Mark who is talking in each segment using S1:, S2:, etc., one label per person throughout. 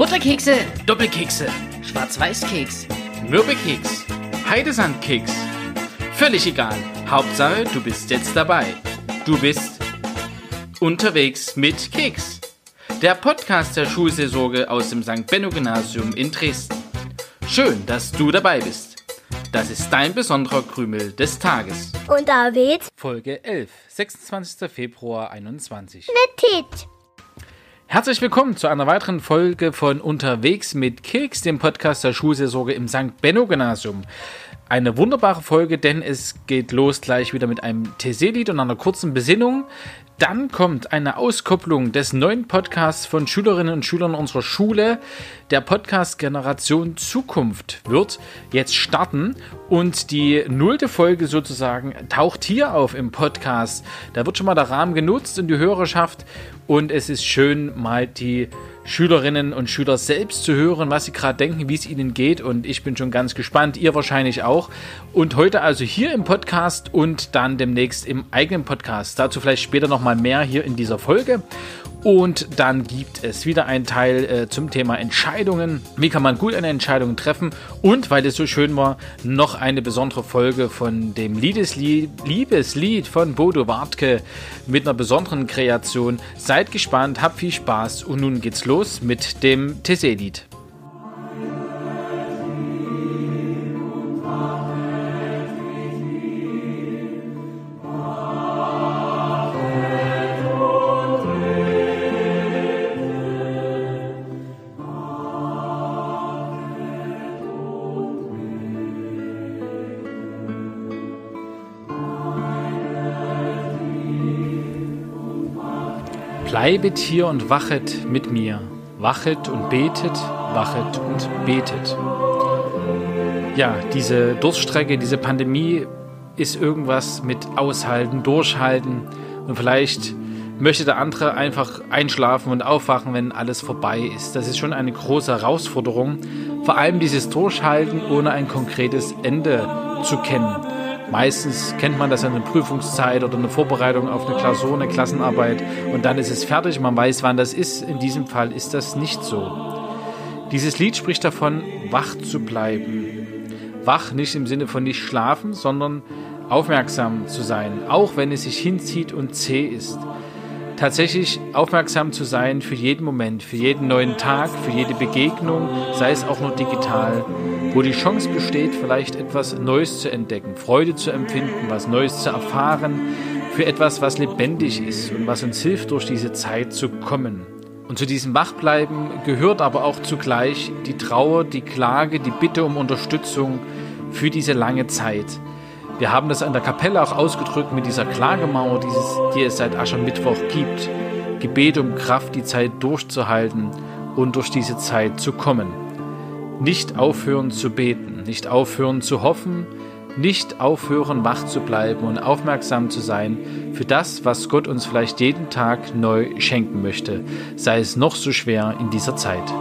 S1: Butterkekse,
S2: Doppelkekse,
S1: Schwarz-Weiß-Keks,
S2: Mürbekeks, Heidesandkeks. Völlig egal. Hauptsache, du bist jetzt dabei. Du bist unterwegs mit Keks. Der Podcast der Schulseelsorge aus dem St. Benno Gymnasium in Dresden. Schön, dass du dabei bist. Das ist dein besonderer Krümel des Tages.
S3: Unterwegs
S2: Folge 11, 26. Februar 21.
S3: mit Tit.
S2: Herzlich willkommen zu einer weiteren Folge von Unterwegs mit Keks, dem Podcast der Schulseelsorge im St. Benno Gymnasium. Eine wunderbare Folge, denn es geht los gleich wieder mit einem TC-Lied und einer kurzen Besinnung. Dann kommt eine Auskopplung des neuen Podcasts von Schülerinnen und Schülern unserer Schule. Der Podcast Generation Zukunft wird jetzt starten und die nullte Folge sozusagen taucht hier auf im Podcast. Da wird schon mal der Rahmen genutzt und die Hörerschaft und es ist schön, mal die Schülerinnen und Schüler selbst zu hören, was sie gerade denken, wie es ihnen geht. Und ich bin schon ganz gespannt, ihr wahrscheinlich auch. Und heute also hier im Podcast und dann demnächst im eigenen Podcast. Dazu vielleicht später nochmal mehr hier in dieser Folge. Und dann gibt es wieder einen Teil äh, zum Thema Entscheidungen. Wie kann man gut eine Entscheidung treffen? Und weil es so schön war, noch eine besondere Folge von dem Liebeslied, Liebeslied von Bodo Wartke mit einer besonderen Kreation. Seid gespannt, habt viel Spaß und nun geht's los mit dem Tessé-Lied. Bleibet hier und wachet mit mir. Wachet und betet, wachet und betet. Ja, diese Durststrecke, diese Pandemie ist irgendwas mit aushalten, durchhalten und vielleicht möchte der andere einfach einschlafen und aufwachen, wenn alles vorbei ist. Das ist schon eine große Herausforderung. Vor allem dieses Durchhalten, ohne ein konkretes Ende zu kennen. Meistens kennt man das in einer Prüfungszeit oder eine Vorbereitung auf eine Klausur, eine Klassenarbeit und dann ist es fertig, man weiß, wann das ist. In diesem Fall ist das nicht so. Dieses Lied spricht davon, wach zu bleiben. Wach nicht im Sinne von nicht schlafen, sondern aufmerksam zu sein, auch wenn es sich hinzieht und zäh ist. Tatsächlich aufmerksam zu sein für jeden Moment, für jeden neuen Tag, für jede Begegnung, sei es auch nur digital, wo die Chance besteht, vielleicht etwas Neues zu entdecken, Freude zu empfinden, was Neues zu erfahren, für etwas, was lebendig ist und was uns hilft, durch diese Zeit zu kommen. Und zu diesem Wachbleiben gehört aber auch zugleich die Trauer, die Klage, die Bitte um Unterstützung für diese lange Zeit. Wir haben das an der Kapelle auch ausgedrückt mit dieser Klagemauer, die es seit Aschermittwoch gibt. Gebet um Kraft, die Zeit durchzuhalten und durch diese Zeit zu kommen. Nicht aufhören zu beten, nicht aufhören zu hoffen, nicht aufhören wach zu bleiben und aufmerksam zu sein für das, was Gott uns vielleicht jeden Tag neu schenken möchte, sei es noch so schwer in dieser Zeit.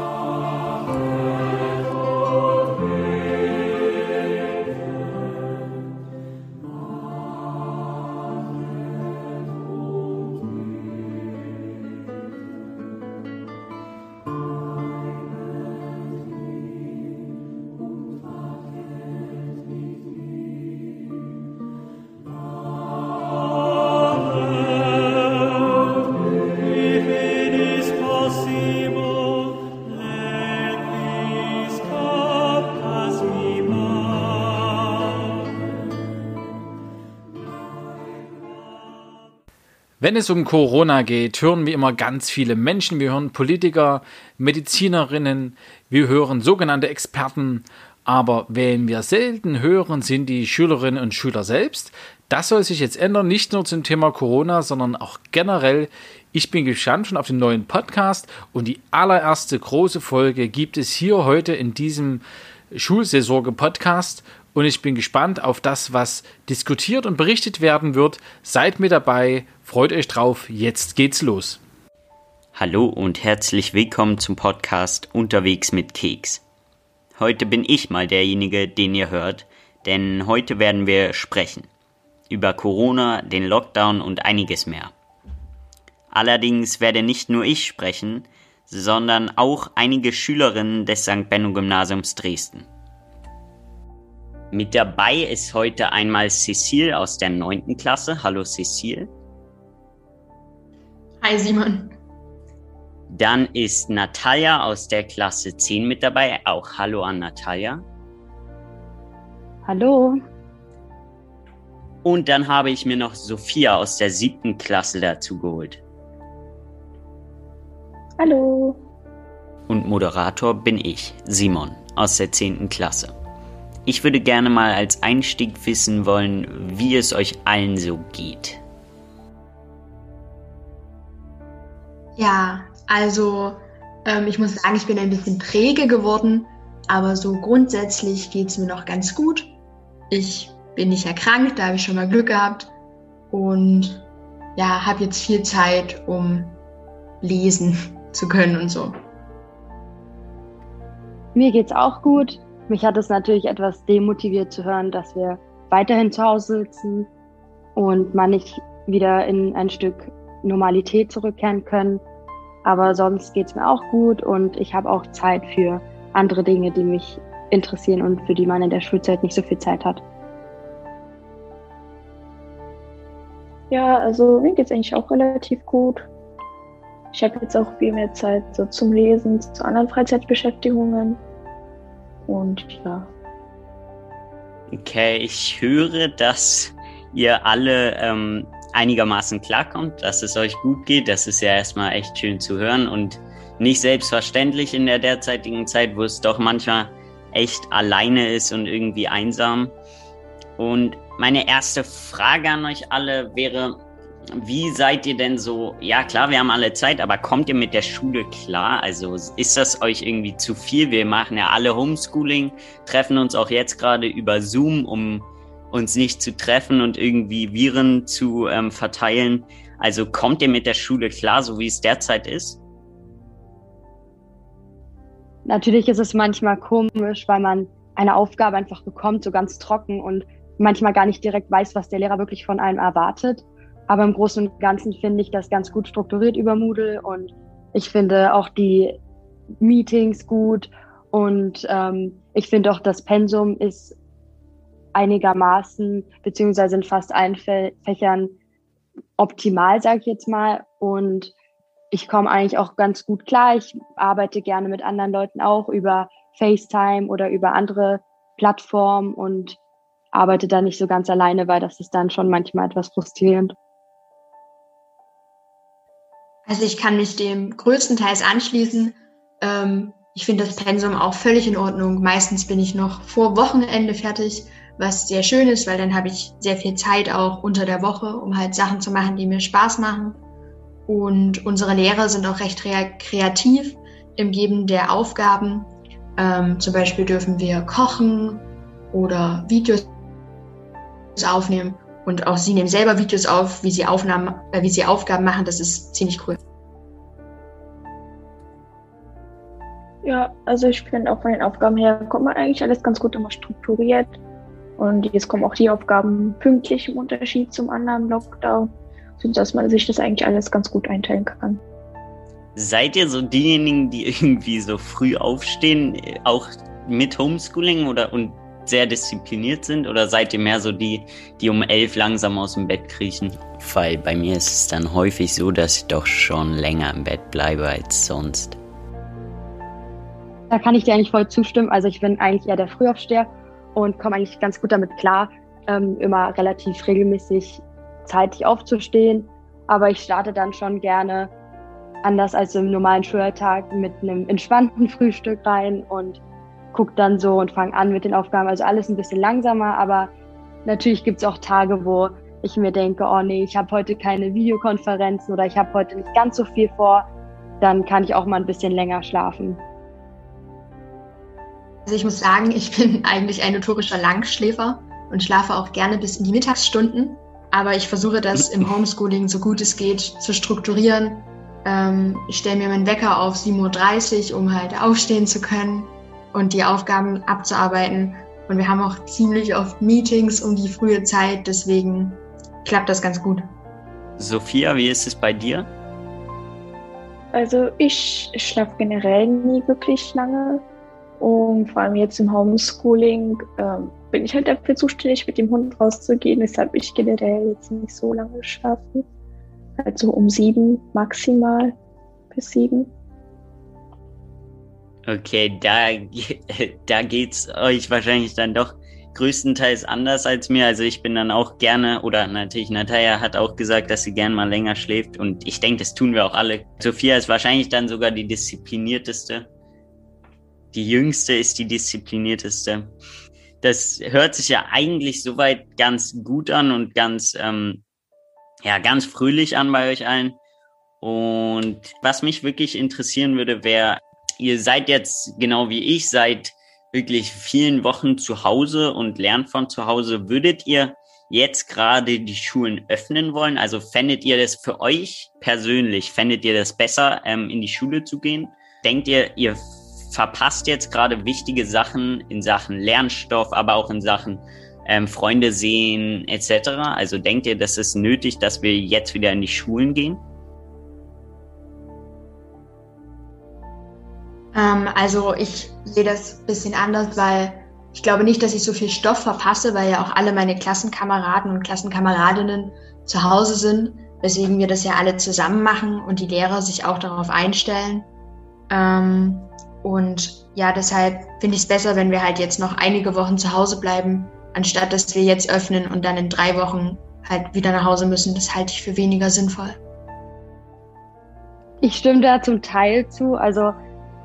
S2: Wenn es um Corona geht, hören wir immer ganz viele Menschen. Wir hören Politiker, Medizinerinnen, wir hören sogenannte Experten. Aber wen wir selten hören, sind die Schülerinnen und Schüler selbst. Das soll sich jetzt ändern, nicht nur zum Thema Corona, sondern auch generell. Ich bin gespannt schon auf den neuen Podcast und die allererste große Folge gibt es hier heute in diesem Schulsaisonge-Podcast und ich bin gespannt auf das, was diskutiert und berichtet werden wird. Seid mit dabei, freut euch drauf, jetzt geht's los.
S4: Hallo und herzlich willkommen zum Podcast Unterwegs mit Keks. Heute bin ich mal derjenige, den ihr hört, denn heute werden wir sprechen. Über Corona, den Lockdown und einiges mehr. Allerdings werde nicht nur ich sprechen, sondern auch einige Schülerinnen des St. Benno Gymnasiums Dresden. Mit dabei ist heute einmal Cecile aus der 9. Klasse. Hallo Cecile.
S1: Hi Simon.
S4: Dann ist Natalia aus der Klasse 10 mit dabei. Auch hallo an Natalia.
S3: Hallo.
S4: Und dann habe ich mir noch Sophia aus der siebten Klasse dazu geholt.
S3: Hallo.
S4: Und Moderator bin ich, Simon, aus der zehnten Klasse. Ich würde gerne mal als Einstieg wissen wollen, wie es euch allen so geht.
S1: Ja, also ähm, ich muss sagen, ich bin ein bisschen träge geworden, aber so grundsätzlich geht es mir noch ganz gut. Ich bin nicht erkrankt, da habe ich schon mal Glück gehabt und ja, habe jetzt viel Zeit, um lesen zu können und so.
S3: Mir geht's auch gut. Mich hat es natürlich etwas demotiviert zu hören, dass wir weiterhin zu Hause sitzen und man nicht wieder in ein Stück Normalität zurückkehren können. Aber sonst geht's mir auch gut und ich habe auch Zeit für andere Dinge, die mich interessieren und für die man in der Schulzeit nicht so viel Zeit hat.
S5: Ja, also mir geht's eigentlich auch relativ gut. Ich habe jetzt auch viel mehr Zeit so zum Lesen, zu anderen Freizeitbeschäftigungen. Und ja.
S4: Okay, ich höre, dass ihr alle ähm, einigermaßen klarkommt, dass es euch gut geht. Das ist ja erstmal echt schön zu hören und nicht selbstverständlich in der derzeitigen Zeit, wo es doch manchmal echt alleine ist und irgendwie einsam. Und meine erste Frage an euch alle wäre, wie seid ihr denn so? Ja, klar, wir haben alle Zeit, aber kommt ihr mit der Schule klar? Also ist das euch irgendwie zu viel? Wir machen ja alle Homeschooling, treffen uns auch jetzt gerade über Zoom, um uns nicht zu treffen und irgendwie Viren zu ähm, verteilen. Also kommt ihr mit der Schule klar, so wie es derzeit ist?
S3: Natürlich ist es manchmal komisch, weil man eine Aufgabe einfach bekommt, so ganz trocken und manchmal gar nicht direkt weiß, was der Lehrer wirklich von einem erwartet. Aber im Großen und Ganzen finde ich das ganz gut strukturiert über Moodle und ich finde auch die Meetings gut und ähm, ich finde auch das Pensum ist einigermaßen, beziehungsweise in fast allen Fächern optimal, sage ich jetzt mal. Und ich komme eigentlich auch ganz gut klar. Ich arbeite gerne mit anderen Leuten auch über FaceTime oder über andere Plattformen und arbeite da nicht so ganz alleine, weil das ist dann schon manchmal etwas frustrierend.
S1: Also ich kann mich dem größtenteils anschließen. Ähm, ich finde das Pensum auch völlig in Ordnung. Meistens bin ich noch vor Wochenende fertig was sehr schön ist, weil dann habe ich sehr viel Zeit auch unter der Woche, um halt Sachen zu machen, die mir Spaß machen. Und unsere Lehrer sind auch recht kreativ im Geben der Aufgaben. Ähm, zum Beispiel dürfen wir kochen oder Videos aufnehmen. Und auch sie nehmen selber Videos auf, wie sie Aufnahmen, äh, wie sie Aufgaben machen. Das ist ziemlich cool.
S5: Ja, also ich finde auch von den Aufgaben her kommt man eigentlich alles ganz gut immer strukturiert. Und jetzt kommen auch die Aufgaben pünktlich im Unterschied zum anderen Lockdown, sodass man sich das eigentlich alles ganz gut einteilen kann.
S4: Seid ihr so diejenigen, die irgendwie so früh aufstehen, auch mit Homeschooling oder und sehr diszipliniert sind? Oder seid ihr mehr so die, die um elf langsam aus dem Bett kriechen? Weil bei mir ist es dann häufig so, dass ich doch schon länger im Bett bleibe als sonst.
S3: Da kann ich dir eigentlich voll zustimmen. Also ich bin eigentlich eher der Frühaufsteher und komme eigentlich ganz gut damit klar, ähm, immer relativ regelmäßig zeitig aufzustehen. Aber ich starte dann schon gerne anders als im normalen Schultag mit einem entspannten Frühstück rein und gucke dann so und fange an mit den Aufgaben. Also alles ein bisschen langsamer, aber natürlich gibt es auch Tage, wo ich mir denke, oh nee, ich habe heute keine Videokonferenzen oder ich habe heute nicht ganz so viel vor, dann kann ich auch mal ein bisschen länger schlafen.
S1: Also ich muss sagen, ich bin eigentlich ein notorischer Langschläfer und schlafe auch gerne bis in die Mittagsstunden. Aber ich versuche das im Homeschooling so gut es geht zu strukturieren. Ähm, ich stelle mir meinen Wecker auf 7.30 Uhr, um halt aufstehen zu können und die Aufgaben abzuarbeiten. Und wir haben auch ziemlich oft Meetings um die frühe Zeit, deswegen klappt das ganz gut.
S4: Sophia, wie ist es bei dir?
S5: Also ich schlafe generell nie wirklich lange. Und vor allem jetzt im Homeschooling ähm, bin ich halt dafür zuständig, mit dem Hund rauszugehen, weshalb ich generell jetzt nicht so lange schlafe. Also um sieben maximal bis sieben.
S4: Okay, da, da geht's euch wahrscheinlich dann doch größtenteils anders als mir. Also ich bin dann auch gerne, oder natürlich Natalia hat auch gesagt, dass sie gern mal länger schläft. Und ich denke, das tun wir auch alle. Sophia ist wahrscheinlich dann sogar die disziplinierteste. Die jüngste ist die disziplinierteste. Das hört sich ja eigentlich soweit ganz gut an und ganz, ähm, ja, ganz fröhlich an bei euch allen. Und was mich wirklich interessieren würde, wäre, ihr seid jetzt genau wie ich seit wirklich vielen Wochen zu Hause und lernt von zu Hause. Würdet ihr jetzt gerade die Schulen öffnen wollen? Also fändet ihr das für euch persönlich, fändet ihr das besser, ähm, in die Schule zu gehen? Denkt ihr, ihr verpasst jetzt gerade wichtige Sachen in Sachen Lernstoff, aber auch in Sachen ähm, Freunde sehen etc.? Also denkt ihr, das ist nötig, dass wir jetzt wieder in die Schulen gehen?
S1: Also ich sehe das ein bisschen anders, weil ich glaube nicht, dass ich so viel Stoff verpasse, weil ja auch alle meine Klassenkameraden und Klassenkameradinnen zu Hause sind, weswegen wir das ja alle zusammen machen und die Lehrer sich auch darauf einstellen. Ähm, und ja, deshalb finde ich es besser, wenn wir halt jetzt noch einige Wochen zu Hause bleiben, anstatt dass wir jetzt öffnen und dann in drei Wochen halt wieder nach Hause müssen. Das halte ich für weniger sinnvoll.
S3: Ich stimme da zum Teil zu. Also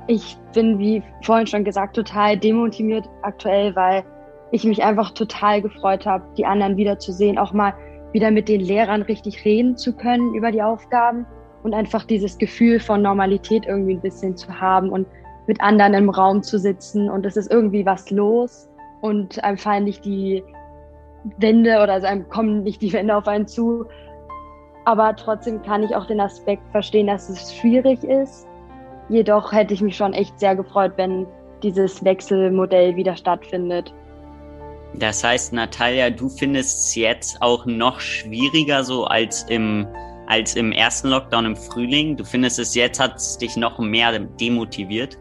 S3: ich bin, wie vorhin schon gesagt, total demotiviert aktuell, weil ich mich einfach total gefreut habe, die anderen wiederzusehen, auch mal wieder mit den Lehrern richtig reden zu können über die Aufgaben und einfach dieses Gefühl von Normalität irgendwie ein bisschen zu haben und mit anderen im Raum zu sitzen und es ist irgendwie was los und einem fallen nicht die Wände oder also einem kommen nicht die Wände auf einen zu. Aber trotzdem kann ich auch den Aspekt verstehen, dass es schwierig ist Jedoch hätte ich mich schon echt sehr gefreut, wenn dieses Wechselmodell wieder stattfindet.
S4: Das heißt, Natalia, du findest es jetzt auch noch schwieriger so als im, als im ersten Lockdown im Frühling. Du findest es jetzt hat es dich noch mehr demotiviert?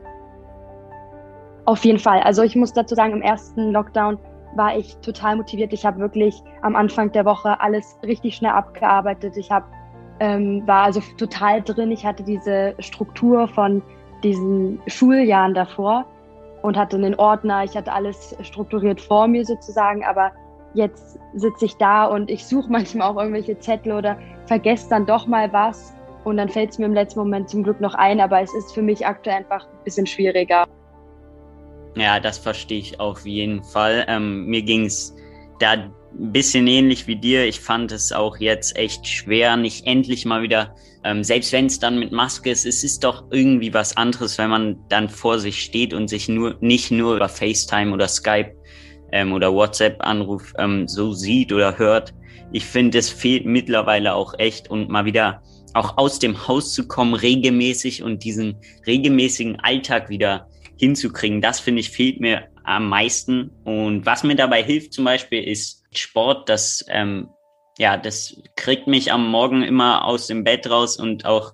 S3: Auf jeden Fall. Also ich muss dazu sagen, im ersten Lockdown war ich total motiviert. Ich habe wirklich am Anfang der Woche alles richtig schnell abgearbeitet. Ich habe ähm, war also total drin. Ich hatte diese Struktur von diesen Schuljahren davor und hatte einen Ordner. Ich hatte alles strukturiert vor mir sozusagen, aber jetzt sitze ich da und ich suche manchmal auch irgendwelche Zettel oder vergesse dann doch mal was und dann fällt es mir im letzten Moment zum Glück noch ein, aber es ist für mich aktuell einfach ein bisschen schwieriger.
S4: Ja, das verstehe ich auf jeden Fall. Ähm, mir ging es da ein bisschen ähnlich wie dir. Ich fand es auch jetzt echt schwer, nicht endlich mal wieder, ähm, selbst wenn es dann mit Maske ist, es ist doch irgendwie was anderes, wenn man dann vor sich steht und sich nur nicht nur über FaceTime oder Skype ähm, oder WhatsApp-Anruf ähm, so sieht oder hört. Ich finde, es fehlt mittlerweile auch echt und mal wieder auch aus dem Haus zu kommen, regelmäßig und diesen regelmäßigen Alltag wieder hinzukriegen. Das finde ich fehlt mir am meisten. Und was mir dabei hilft zum Beispiel ist Sport, das, ähm, ja, das kriegt mich am Morgen immer aus dem Bett raus und auch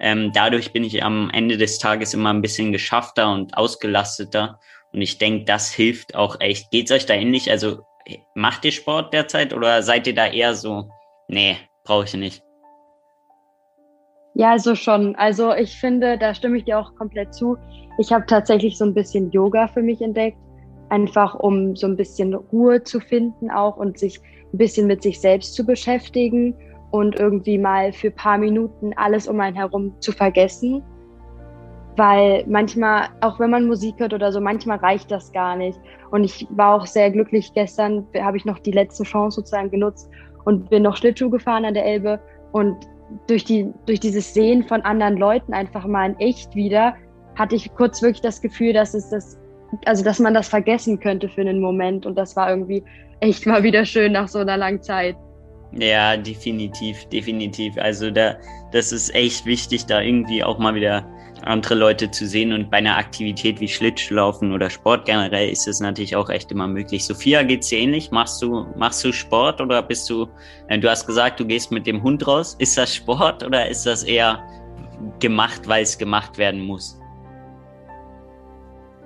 S4: ähm, dadurch bin ich am Ende des Tages immer ein bisschen geschaffter und ausgelasteter. Und ich denke, das hilft auch echt. Geht's euch da ähnlich? Also macht ihr Sport derzeit oder seid ihr da eher so, nee, brauche ich nicht?
S3: Ja, also schon. Also ich finde, da stimme ich dir auch komplett zu. Ich habe tatsächlich so ein bisschen Yoga für mich entdeckt einfach um so ein bisschen Ruhe zu finden auch und sich ein bisschen mit sich selbst zu beschäftigen und irgendwie mal für ein paar Minuten alles um einen herum zu vergessen. Weil manchmal, auch wenn man Musik hört oder so, manchmal reicht das gar nicht. Und ich war auch sehr glücklich. Gestern habe ich noch die letzte Chance sozusagen genutzt und bin noch Schlittschuh gefahren an der Elbe. Und durch, die, durch dieses Sehen von anderen Leuten einfach mal in echt wieder, hatte ich kurz wirklich das Gefühl, dass es das also dass man das vergessen könnte für einen Moment. Und das war irgendwie echt mal wieder schön nach so einer langen Zeit.
S4: Ja, definitiv, definitiv. Also da, das ist echt wichtig, da irgendwie auch mal wieder andere Leute zu sehen. Und bei einer Aktivität wie Schlittschuhlaufen oder Sport generell ist es natürlich auch echt immer möglich. Sophia, geht's dir ähnlich? Machst du, machst du Sport oder bist du, äh, du hast gesagt, du gehst mit dem Hund raus. Ist das Sport oder ist das eher gemacht, weil es gemacht werden muss?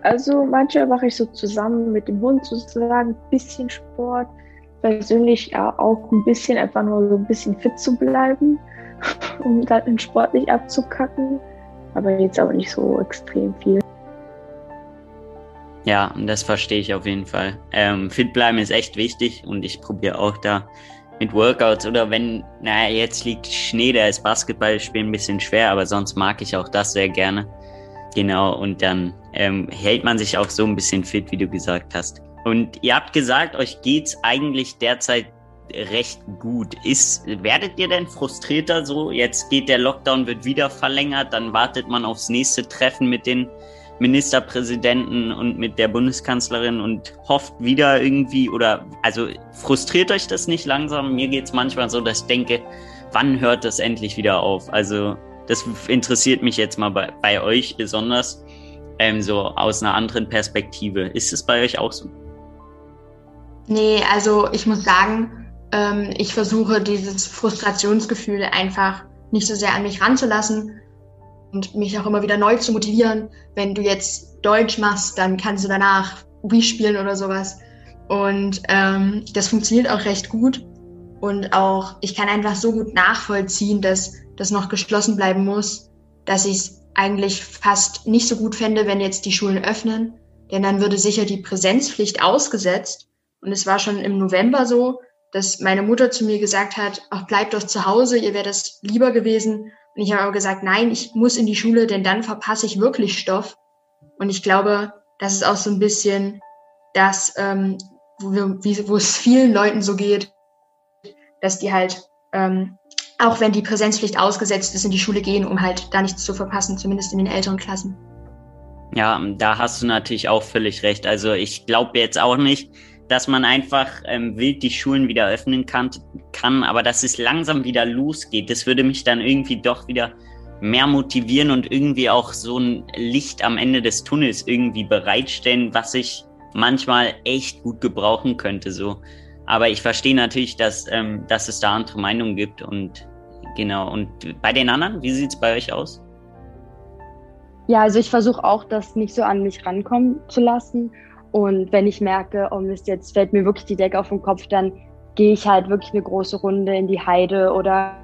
S5: Also manchmal mache ich so zusammen mit dem Hund sozusagen ein bisschen Sport. Persönlich auch ein bisschen, einfach nur so ein bisschen fit zu bleiben, um dann den Sport nicht abzukacken. Aber jetzt aber nicht so extrem viel.
S4: Ja, das verstehe ich auf jeden Fall. Ähm, fit bleiben ist echt wichtig und ich probiere auch da mit Workouts oder wenn, naja, jetzt liegt Schnee, da ist Basketballspielen ein bisschen schwer, aber sonst mag ich auch das sehr gerne. Genau, und dann ähm, hält man sich auch so ein bisschen fit, wie du gesagt hast. Und ihr habt gesagt, euch geht's eigentlich derzeit recht gut. Ist, werdet ihr denn frustrierter so? Jetzt geht der Lockdown, wird wieder verlängert, dann wartet man aufs nächste Treffen mit den Ministerpräsidenten und mit der Bundeskanzlerin und hofft wieder irgendwie oder also frustriert euch das nicht langsam? Mir geht's manchmal so, dass ich denke, wann hört das endlich wieder auf? Also das interessiert mich jetzt mal bei, bei euch besonders, ähm, so aus einer anderen Perspektive. Ist es bei euch auch so?
S1: Nee, also ich muss sagen, ähm, ich versuche dieses Frustrationsgefühl einfach nicht so sehr an mich ranzulassen und mich auch immer wieder neu zu motivieren. Wenn du jetzt Deutsch machst, dann kannst du danach Wii spielen oder sowas. Und ähm, das funktioniert auch recht gut. Und auch, ich kann einfach so gut nachvollziehen, dass das noch geschlossen bleiben muss, dass ich es eigentlich fast nicht so gut fände, wenn jetzt die Schulen öffnen. Denn dann würde sicher die Präsenzpflicht ausgesetzt. Und es war schon im November so, dass meine Mutter zu mir gesagt hat, ach, bleibt doch zu Hause, ihr wäre das lieber gewesen. Und ich habe aber gesagt, nein, ich muss in die Schule, denn dann verpasse ich wirklich Stoff. Und ich glaube, das ist auch so ein bisschen das, ähm, wo, wir, wie, wo es vielen Leuten so geht, dass die halt, ähm, auch wenn die Präsenzpflicht ausgesetzt ist, in die Schule gehen, um halt da nichts zu verpassen, zumindest in den älteren Klassen.
S4: Ja, da hast du natürlich auch völlig recht. Also ich glaube jetzt auch nicht, dass man einfach ähm, wild die Schulen wieder öffnen kann, kann, aber dass es langsam wieder losgeht, das würde mich dann irgendwie doch wieder mehr motivieren und irgendwie auch so ein Licht am Ende des Tunnels irgendwie bereitstellen, was ich manchmal echt gut gebrauchen könnte. So, aber ich verstehe natürlich, dass, ähm, dass es da andere Meinungen gibt und genau. Und bei den anderen, wie sieht es bei euch aus?
S3: Ja, also ich versuche auch, das nicht so an mich rankommen zu lassen und wenn ich merke, oh Mist, jetzt fällt mir wirklich die Decke auf den Kopf, dann gehe ich halt wirklich eine große Runde in die Heide oder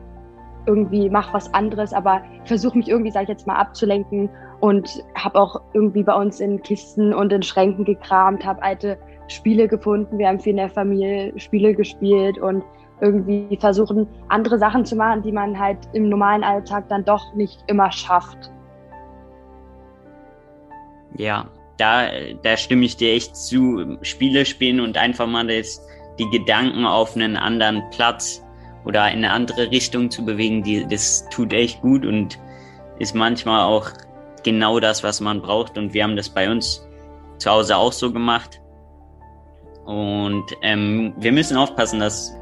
S3: irgendwie mache was anderes, aber versuche mich irgendwie, sage ich jetzt mal, abzulenken und habe auch irgendwie bei uns in Kisten und in Schränken gekramt, habe alte Spiele gefunden. Wir haben viel in der Familie Spiele gespielt und irgendwie versuchen, andere Sachen zu machen, die man halt im normalen Alltag dann doch nicht immer schafft.
S4: Ja, da, da stimme ich dir echt zu. Spiele spielen und einfach mal das, die Gedanken auf einen anderen Platz oder in eine andere Richtung zu bewegen, die, das tut echt gut und ist manchmal auch genau das, was man braucht. Und wir haben das bei uns zu Hause auch so gemacht. Und ähm, wir müssen aufpassen, dass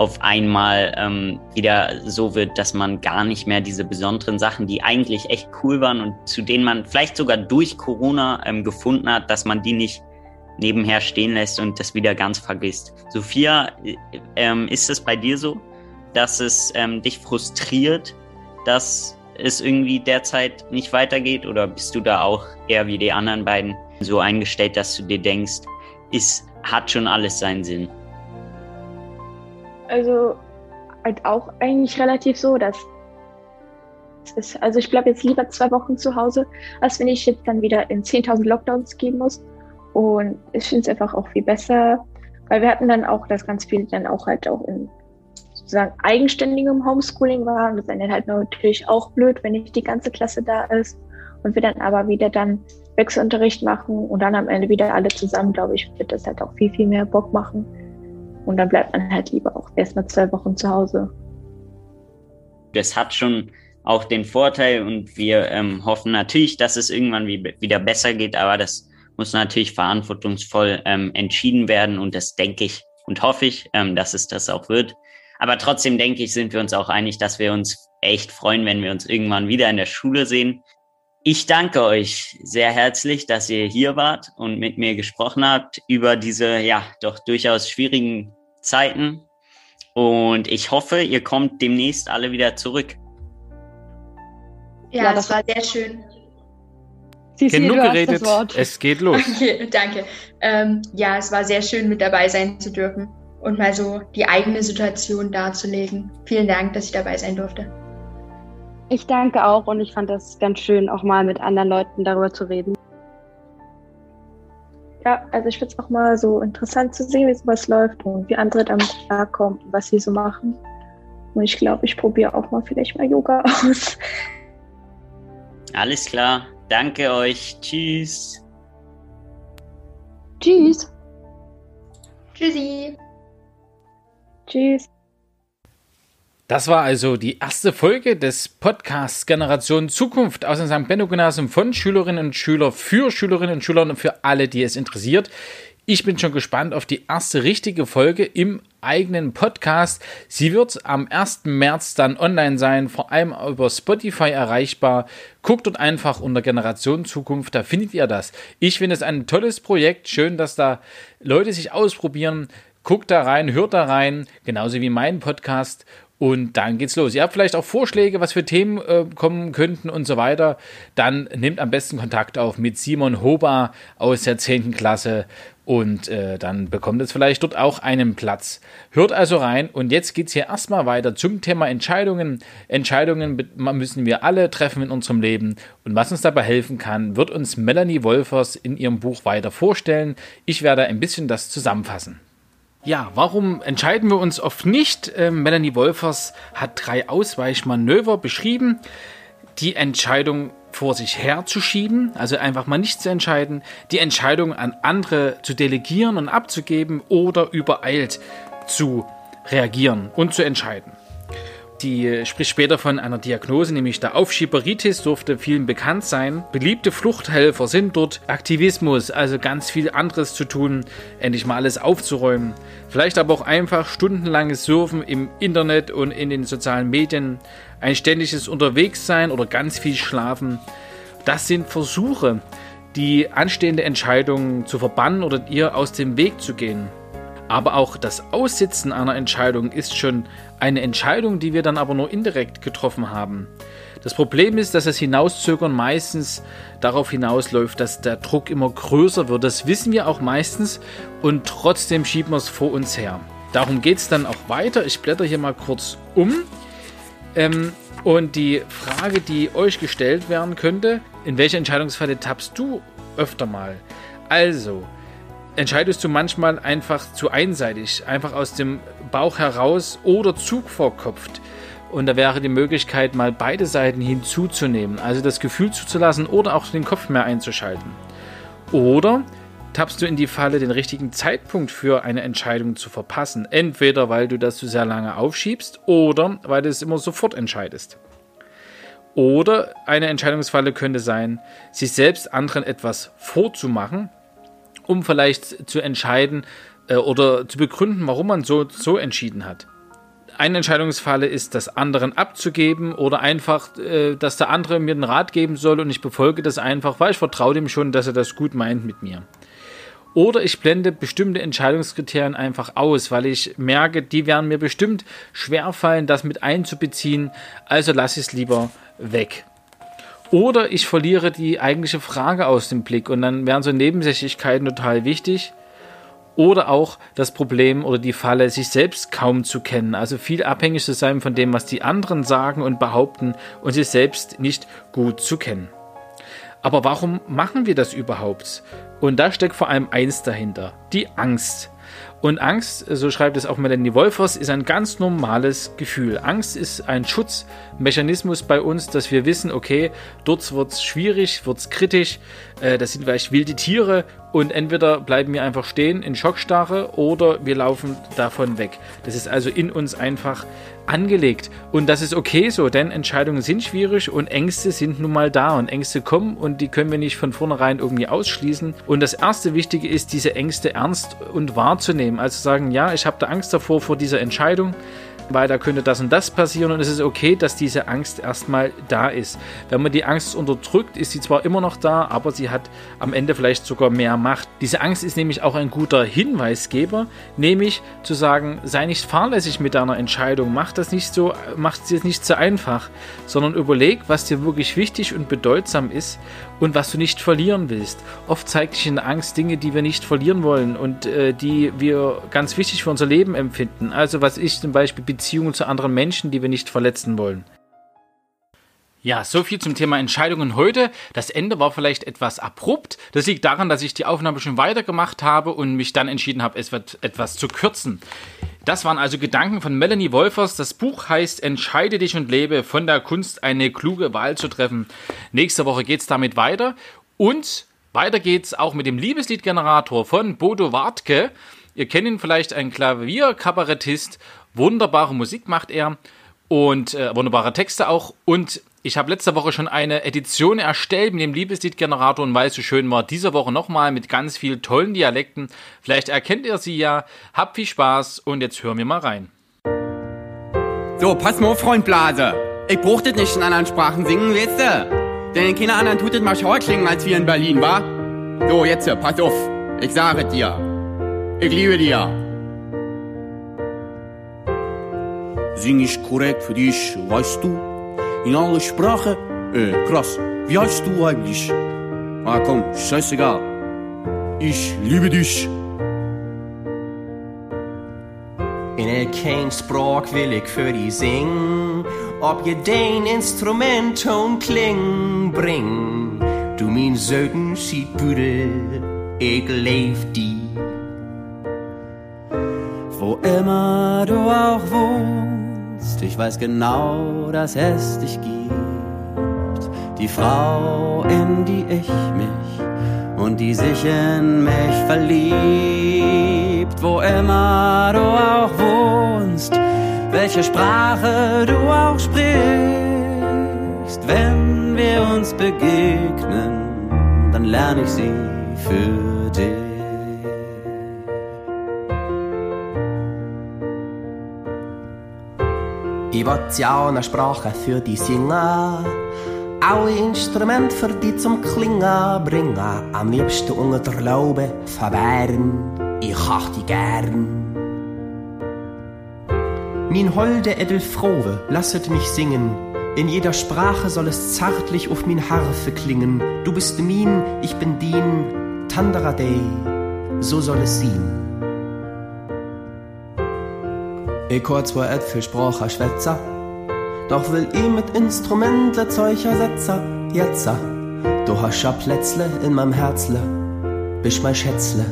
S4: auf einmal ähm, wieder so wird, dass man gar nicht mehr diese besonderen Sachen, die eigentlich echt cool waren und zu denen man vielleicht sogar durch Corona ähm, gefunden hat, dass man die nicht nebenher stehen lässt und das wieder ganz vergisst. Sophia, äh, ähm, ist es bei dir so, dass es ähm, dich frustriert, dass es irgendwie derzeit nicht weitergeht oder bist du da auch eher wie die anderen beiden so eingestellt, dass du dir denkst, es hat schon alles seinen Sinn?
S5: Also halt auch eigentlich relativ so, dass ist, also ich bleibe jetzt lieber zwei Wochen zu Hause, als wenn ich jetzt dann wieder in 10.000 Lockdowns gehen muss. Und ich finde es einfach auch viel besser, weil wir hatten dann auch, dass ganz viele dann auch halt auch in sozusagen eigenständigem Homeschooling waren. Das ist dann halt natürlich auch blöd, wenn nicht die ganze Klasse da ist und wir dann aber wieder dann Wechselunterricht machen und dann am Ende wieder alle zusammen, glaube ich, wird das halt auch viel, viel mehr Bock machen. Und dann bleibt man halt lieber auch erstmal zwei Wochen zu Hause.
S4: Das hat schon auch den Vorteil und wir ähm, hoffen natürlich, dass es irgendwann wie, wieder besser geht, aber das muss natürlich verantwortungsvoll ähm, entschieden werden und das denke ich und hoffe ich, ähm, dass es das auch wird. Aber trotzdem denke ich, sind wir uns auch einig, dass wir uns echt freuen, wenn wir uns irgendwann wieder in der Schule sehen. Ich danke euch sehr herzlich, dass ihr hier wart und mit mir gesprochen habt über diese, ja, doch durchaus schwierigen Zeiten. Und ich hoffe, ihr kommt demnächst alle wieder zurück.
S1: Ja,
S3: Ja,
S1: das war sehr schön.
S3: Sisi,
S2: Genug geredet, es geht los.
S1: Okay, danke. Ähm, ja, es war sehr schön, mit dabei sein zu dürfen und mal so die eigene Situation darzulegen. Vielen Dank, dass ich dabei sein durfte.
S3: Ich danke auch und ich fand das ganz schön, auch mal mit anderen Leuten darüber zu reden.
S5: Ja, also ich finde es auch mal so interessant zu sehen, wie sowas läuft und wie andere damit klarkommen und was sie so machen. Und ich glaube, ich probiere auch mal vielleicht mal Yoga aus.
S4: Alles klar. Danke euch. Tschüss.
S3: Tschüss.
S1: Tschüssi.
S5: Tschüss.
S2: Das war also die erste Folge des Podcasts Generation Zukunft aus dem St. Benno Gymnasium von Schülerinnen und Schülern für Schülerinnen und Schüler und für alle, die es interessiert. Ich bin schon gespannt auf die erste richtige Folge im eigenen Podcast. Sie wird am 1. März dann online sein, vor allem über Spotify erreichbar. Guckt dort einfach unter Generation Zukunft, da findet ihr das. Ich finde es ein tolles Projekt. Schön, dass da Leute sich ausprobieren. Guckt da rein, hört da rein, genauso wie mein Podcast. Und dann geht's los. Ihr habt vielleicht auch Vorschläge, was für Themen äh, kommen könnten und so weiter. Dann nehmt am besten Kontakt auf mit Simon Hoba aus der 10. Klasse und äh, dann bekommt es vielleicht dort auch einen Platz. Hört also rein und jetzt geht's hier erstmal weiter zum Thema Entscheidungen. Entscheidungen müssen wir alle treffen in unserem Leben und was uns dabei helfen kann, wird uns Melanie Wolfers in ihrem Buch weiter vorstellen. Ich werde ein bisschen das zusammenfassen. Ja, warum entscheiden wir uns oft nicht? Ähm, Melanie Wolfers hat drei Ausweichmanöver beschrieben. Die Entscheidung vor sich herzuschieben, also einfach mal nicht zu entscheiden, die Entscheidung an andere zu delegieren und abzugeben oder übereilt zu reagieren und zu entscheiden. Die spricht später von einer Diagnose, nämlich der Aufschieberitis, dürfte vielen bekannt sein. Beliebte Fluchthelfer sind dort Aktivismus, also ganz viel anderes zu tun, endlich mal alles aufzuräumen. Vielleicht aber auch einfach stundenlanges Surfen im Internet und in den sozialen Medien, ein ständiges Unterwegssein oder ganz viel Schlafen. Das sind Versuche, die anstehende Entscheidung zu verbannen oder ihr aus dem Weg zu gehen. Aber auch das Aussitzen einer Entscheidung ist schon eine Entscheidung, die wir dann aber nur indirekt getroffen haben. Das Problem ist, dass das Hinauszögern meistens darauf hinausläuft, dass der Druck immer größer wird. Das wissen wir auch meistens und trotzdem schieben wir es vor uns her. Darum geht es dann auch weiter. Ich blätter hier mal kurz um. Ähm, und die Frage, die euch gestellt werden könnte, in welche Entscheidungsfalle tappst du öfter mal? Also, entscheidest du manchmal einfach zu einseitig, einfach aus dem Bauch heraus oder zugvorkopft. Und da wäre die Möglichkeit, mal beide Seiten hinzuzunehmen, also das Gefühl zuzulassen oder auch den Kopf mehr einzuschalten. Oder tappst du in die Falle, den richtigen Zeitpunkt für eine Entscheidung zu verpassen. Entweder weil du das zu sehr lange aufschiebst oder weil du es immer sofort entscheidest. Oder eine Entscheidungsfalle könnte sein, sich selbst anderen etwas vorzumachen, um vielleicht zu entscheiden äh, oder zu begründen, warum man so, so entschieden hat. Eine Entscheidungsfalle ist, das anderen abzugeben oder einfach, äh, dass der andere mir den Rat geben soll und ich befolge das einfach, weil ich vertraue dem schon, dass er das gut meint mit mir. Oder ich blende bestimmte Entscheidungskriterien einfach aus, weil ich merke, die werden mir bestimmt schwerfallen, das mit einzubeziehen, also lasse ich es lieber weg. Oder ich verliere die eigentliche Frage aus dem Blick und dann wären so Nebensächlichkeiten total wichtig. Oder auch das Problem oder die Falle, sich selbst kaum zu kennen, also viel abhängig zu sein von dem, was die anderen sagen und behaupten und sich selbst nicht gut zu kennen. Aber warum machen wir das überhaupt? Und da steckt vor allem eins dahinter, die Angst. Und Angst, so schreibt es auch Melanie Wolfers, ist ein ganz normales Gefühl. Angst ist ein Schutzmechanismus bei uns, dass wir wissen, okay, dort wird es schwierig, wird es kritisch, äh, das sind vielleicht wilde Tiere und entweder bleiben wir einfach stehen in Schockstarre oder wir laufen davon weg. Das ist also in uns einfach angelegt. Und das ist okay so, denn Entscheidungen sind schwierig und Ängste sind nun mal da und Ängste kommen und die können wir nicht von vornherein irgendwie ausschließen. Und das erste Wichtige ist, diese Ängste ernst und wahrzunehmen. Also sagen, ja, ich habe da Angst davor, vor dieser Entscheidung. Weil da könnte das und das passieren und es ist okay, dass diese Angst erstmal da ist. Wenn man die Angst unterdrückt, ist sie zwar immer noch da, aber sie hat am Ende vielleicht sogar mehr Macht. Diese Angst ist nämlich auch ein guter Hinweisgeber, nämlich zu sagen, sei nicht fahrlässig mit deiner Entscheidung, mach das nicht so, mach es nicht so einfach, sondern überleg, was dir wirklich wichtig und bedeutsam ist und was du nicht verlieren willst. Oft zeigt sich in der Angst Dinge, die wir nicht verlieren wollen und äh, die wir ganz wichtig für unser Leben empfinden. Also was ist zum Beispiel Beziehungen zu anderen Menschen, die wir nicht verletzen wollen. Ja, so viel zum Thema Entscheidungen heute. Das Ende war vielleicht etwas abrupt. Das liegt daran, dass ich die Aufnahme schon weitergemacht habe und mich dann entschieden habe, es wird etwas zu kürzen. Das waren also Gedanken von Melanie Wolfers. Das Buch heißt Entscheide dich und lebe von der Kunst eine kluge Wahl zu treffen. Nächste Woche geht's damit weiter und weiter geht's auch mit dem Liebesliedgenerator von Bodo Wartke. Ihr kennt ihn vielleicht, ein Klavierkabarettist. Wunderbare Musik macht er und äh, wunderbare Texte auch. Und ich habe letzte Woche schon eine Edition erstellt mit dem Liebesliedgenerator und weil es so schön war, diese Woche nochmal mit ganz vielen tollen Dialekten. Vielleicht erkennt ihr sie ja. Habt viel Spaß und jetzt hören wir mal rein.
S6: So, pass mal auf, Freund Blase. Ich brauch das nicht in anderen Sprachen singen, weißt du? Denn in keiner anderen tut das mal schauer klingen als wir in Berlin, wa? So, jetzt, pass auf. Ich sage dir. Ich liebe dir. Sing ich korrekt für dich, weißt du? In alle Sprachen? Äh, krass. Wie heißt du eigentlich? Ah, komm, scheißegal. Ich liebe dich.
S7: In elkeen språk vil ik för dig sing Op je den instrumenttoon kling bring Du min søden sit bytte Ik leef die
S6: Wo immer du auch wohnst, ich weiß genau, dass es dich gibt. Die Frau, in die ich mich und die sich in mich verliebt. Wo immer du auch wohnst, welche Sprache du auch sprichst. Wenn wir uns begegnen, dann lerne ich sie für dich.
S7: Ich wollt ja eine Sprache für die singen Alle Instrument für die zum Klingen bringen. Am liebsten unter der Laube verwehren Ich hach die gern. Min holde Edelfrohe, lasset mich singen. In jeder Sprache soll es zärtlich auf min Harfe klingen. Du bist min, ich bin din, Tandaradei, so soll es sein. Ich hör zwar et viel Sprache schwätzer, doch will ich mit Instrumentle Zeug ersetzen. Jetzt, du hast ja Plätzle in meinem Herzle, bist mein Schätzle.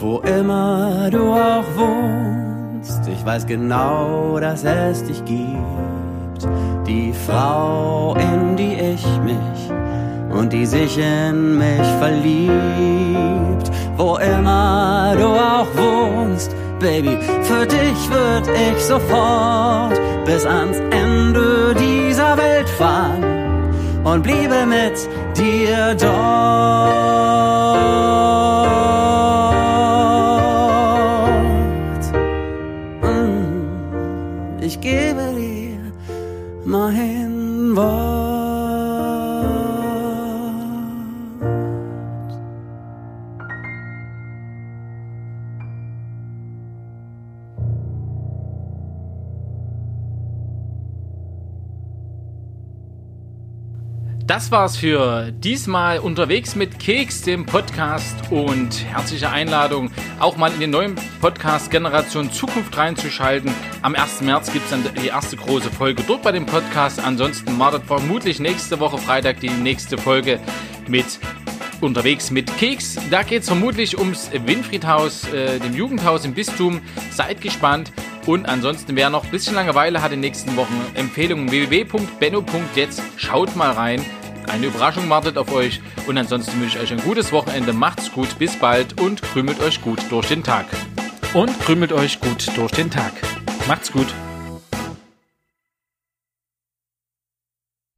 S6: Wo immer du auch wohnst, ich weiß genau, dass es dich gibt. Die Frau, in die ich mich und die sich in mich verliebt. Wo immer du auch wohnst, Baby, für dich würd ich sofort bis ans Ende dieser Welt fahren und bliebe mit dir dort.
S2: Das war's für diesmal unterwegs mit Keks, dem Podcast und herzliche Einladung, auch mal in den neuen Podcast Generation Zukunft reinzuschalten. Am 1. März gibt's dann die erste große Folge dort bei dem Podcast. Ansonsten wartet vermutlich nächste Woche Freitag die nächste Folge mit unterwegs mit Keks. Da geht's vermutlich ums Winfriedhaus, äh, dem Jugendhaus im Bistum. Seid gespannt. Und ansonsten, wer noch ein bisschen Langeweile hat in den nächsten Wochen, Empfehlungen www.benno.jetzt. Schaut mal rein. Eine Überraschung wartet auf euch. Und ansonsten wünsche ich euch ein gutes Wochenende. Macht's gut, bis bald und krümelt euch gut durch den Tag. Und krümelt euch gut durch den Tag. Macht's gut.